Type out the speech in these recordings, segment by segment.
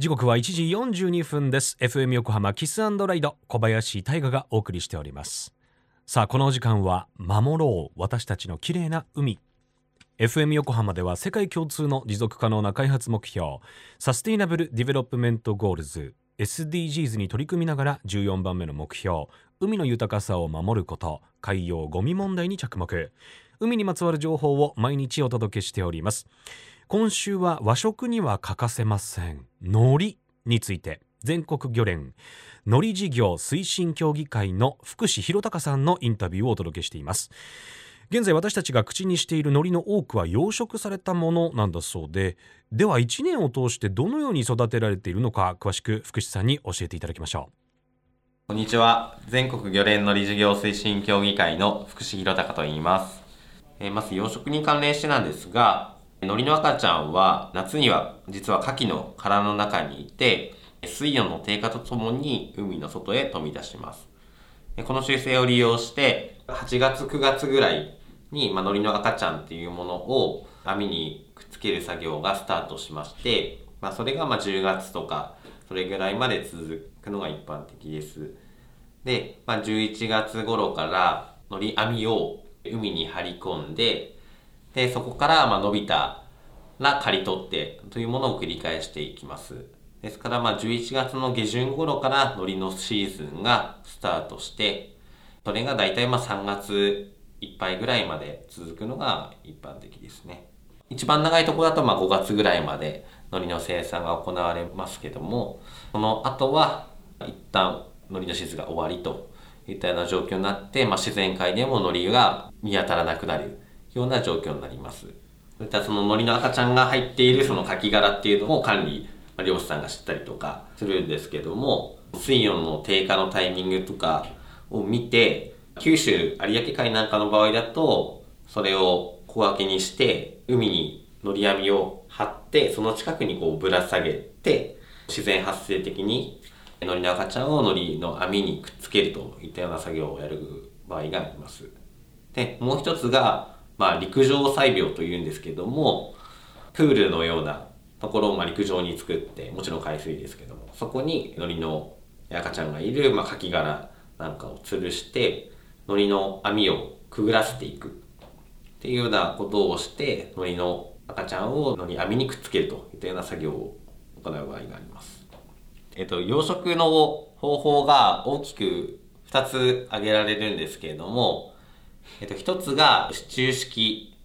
時刻は1時42分です。FM 横浜 Kiss & Ride 小林大河がお送りしております。さあこの時間は守ろう。私たちの綺麗な海。FM 横浜では世界共通の持続可能な開発目標 Sustainable Development Goals SDGs に取り組みながら14番目の目標海の豊かさを守ること海洋ゴミ問題に着目。海にまつわる情報を毎日お届けしております。今週は和食には欠かせません。海苔について。全国漁連。海苔事業推進協議会の福士弘隆さんのインタビューをお届けしています。現在私たちが口にしている海苔の多くは養殖されたものなんだそうで。では1年を通してどのように育てられているのか詳しく福士さんに教えていただきましょう。こんにちは。全国漁連の理事業推進協議会の福士弘隆と言います。えまず養殖に関連してなんですが海苔の赤ちゃんは夏には実は牡蠣の殻の中にいて水温の低下とともに海の外へ飛び出しますこの習性を利用して8月9月ぐらいに、まあ、海苔の赤ちゃんっていうものを網にくっつける作業がスタートしまして、まあ、それがま10月とかそれぐらいまで続くのが一般的です。で、まあ、11月頃から海苔網を海に張り込んで、で、そこからまあ伸びたら刈り取ってというものを繰り返していきます。ですからまあ11月の下旬頃から海苔のシーズンがスタートして、それが大体まあ3月いっぱいぐらいまで続くのが一般的ですね。一番長いところだとまあ5月ぐらいまで海苔の生産が行われますけども、その後は一旦海苔のシーズンが終わりといったような状況になって、まあ、自然界でも海苔が見当たらなくなるような状況になります。そういったその海苔の赤ちゃんが入っているそのカキ殻っていうのも管理、漁師さんが知ったりとかするんですけども、水温の低下のタイミングとかを見て、九州有明海なんかの場合だと、それを小分けにして、海に乗り網を張って、その近くにこうぶら下げて、自然発生的に海苔の赤ちゃんを海苔の網にくっつけるといったような作業をやる場合があります。で、もう一つが、まあ陸上採苗というんですけども、プールのようなところをま陸上に作って、もちろん海水ですけども、そこに海苔の赤ちゃんがいる、まあ、カキ殻なんかを吊るして、海苔の網をくぐらせていくっていうようなことをして海苔の赤ちゃんを海苔網にくっつけるといったような作業を行う場合があります。えっと、養殖の方法が大きく2つ挙げられるんですけれども、えっと、1つが支柱式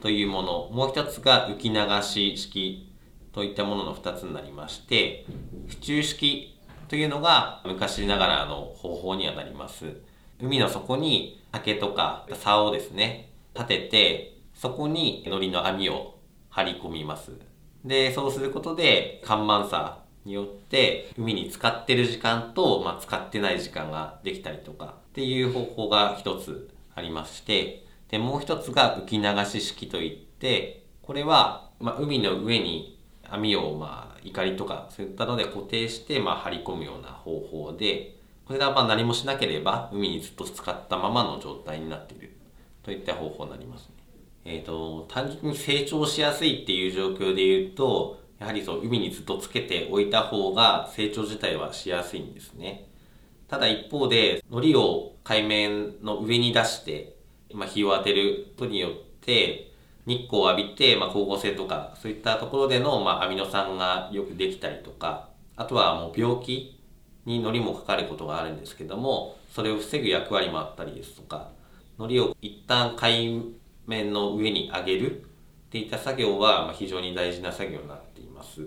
というもの、もう1つが浮き流し式といったものの2つになりまして、支柱式というのが昔ながらの方法にはなります。海の底に竹とか竿をですね、立てて、そこに海苔の網を張り込みます。で、そうすることで、干満差によって、海に使ってる時間と、まあ、使ってない時間ができたりとか、っていう方法が一つありまして、で、もう一つが浮き流し式といって、これは、まあ、海の上に網を、まあ、怒りとか、そういったので固定して、まあ、張り込むような方法で、これがまあ何もしなければ海にずっと使ったままの状態になっているといった方法になりますね。えっ、ー、と、単純に成長しやすいっていう状況で言うと、やはりそう海にずっとつけておいた方が成長自体はしやすいんですね。ただ一方で、海苔を海面の上に出して、まあ、日を当てることによって、日光を浴びて、まあ、光合成とか、そういったところでの、まあ、アミノ酸がよくできたりとか、あとはもう病気に海苔もかかることがあるんですけどもそれを防ぐ役割もあったりですとか海苔を一旦海面の上に上げるっていった作業は非常に大事な作業になっています。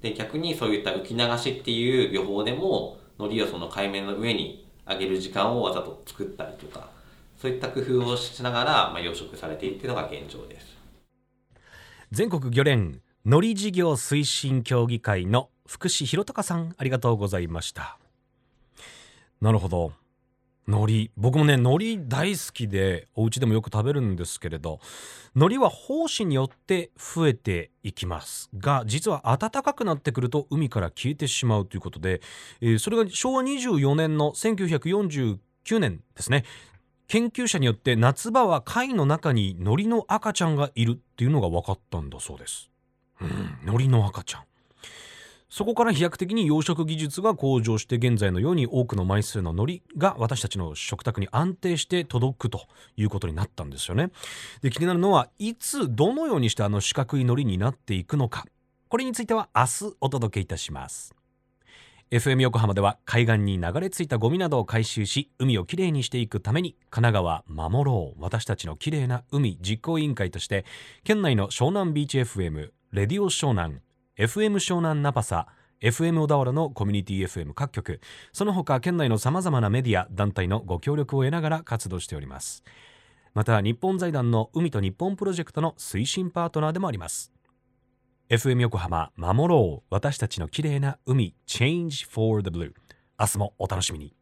で逆にそういった浮き流しっていう漁法でも海苔をその海面の上に上げる時間をわざと作ったりとかそういった工夫をしながら、まあ、養殖されていっていうのが現状です。全国漁連海苔事業推進協議会の福士弘隆さんありがとうございました。なるほど。海苔。僕もね海苔大好きでお家でもよく食べるんですけれど海苔は胞子によって増えていきますが実は暖かくなってくると海から消えてしまうということで、えー、それが昭和24年の1949年ですね。研究者によって夏場は貝の中に海苔の赤ちゃんがいるっていうのが分かったんだそうです、うん、海苔の赤ちゃん。そこから飛躍的に養殖技術が向上して現在のように多くの枚数の海苔が私たちの食卓に安定して届くということになったんですよね。で気になるのはいつどのようにしてあの四角い海苔になっていくのかこれについては明日お届けいたします。FM 横浜では海岸に流れ着いたゴミなどを回収し海をきれいにしていくために神奈川守ろう私たちのきれいな海実行委員会として県内の湘南ビーチ FM レディオ湘南 FM 湘南ナパサ FM 小田原のコミュニティ FM 各局。その他県内のさまざまなメディア団体のご協力を得ながら活動しております。また日本財団の海と日本プロジェクトの推進パートナーでもあります。FM 横浜守ろう。私たちの綺麗な海 Change for the Blue 明日もお楽しみに。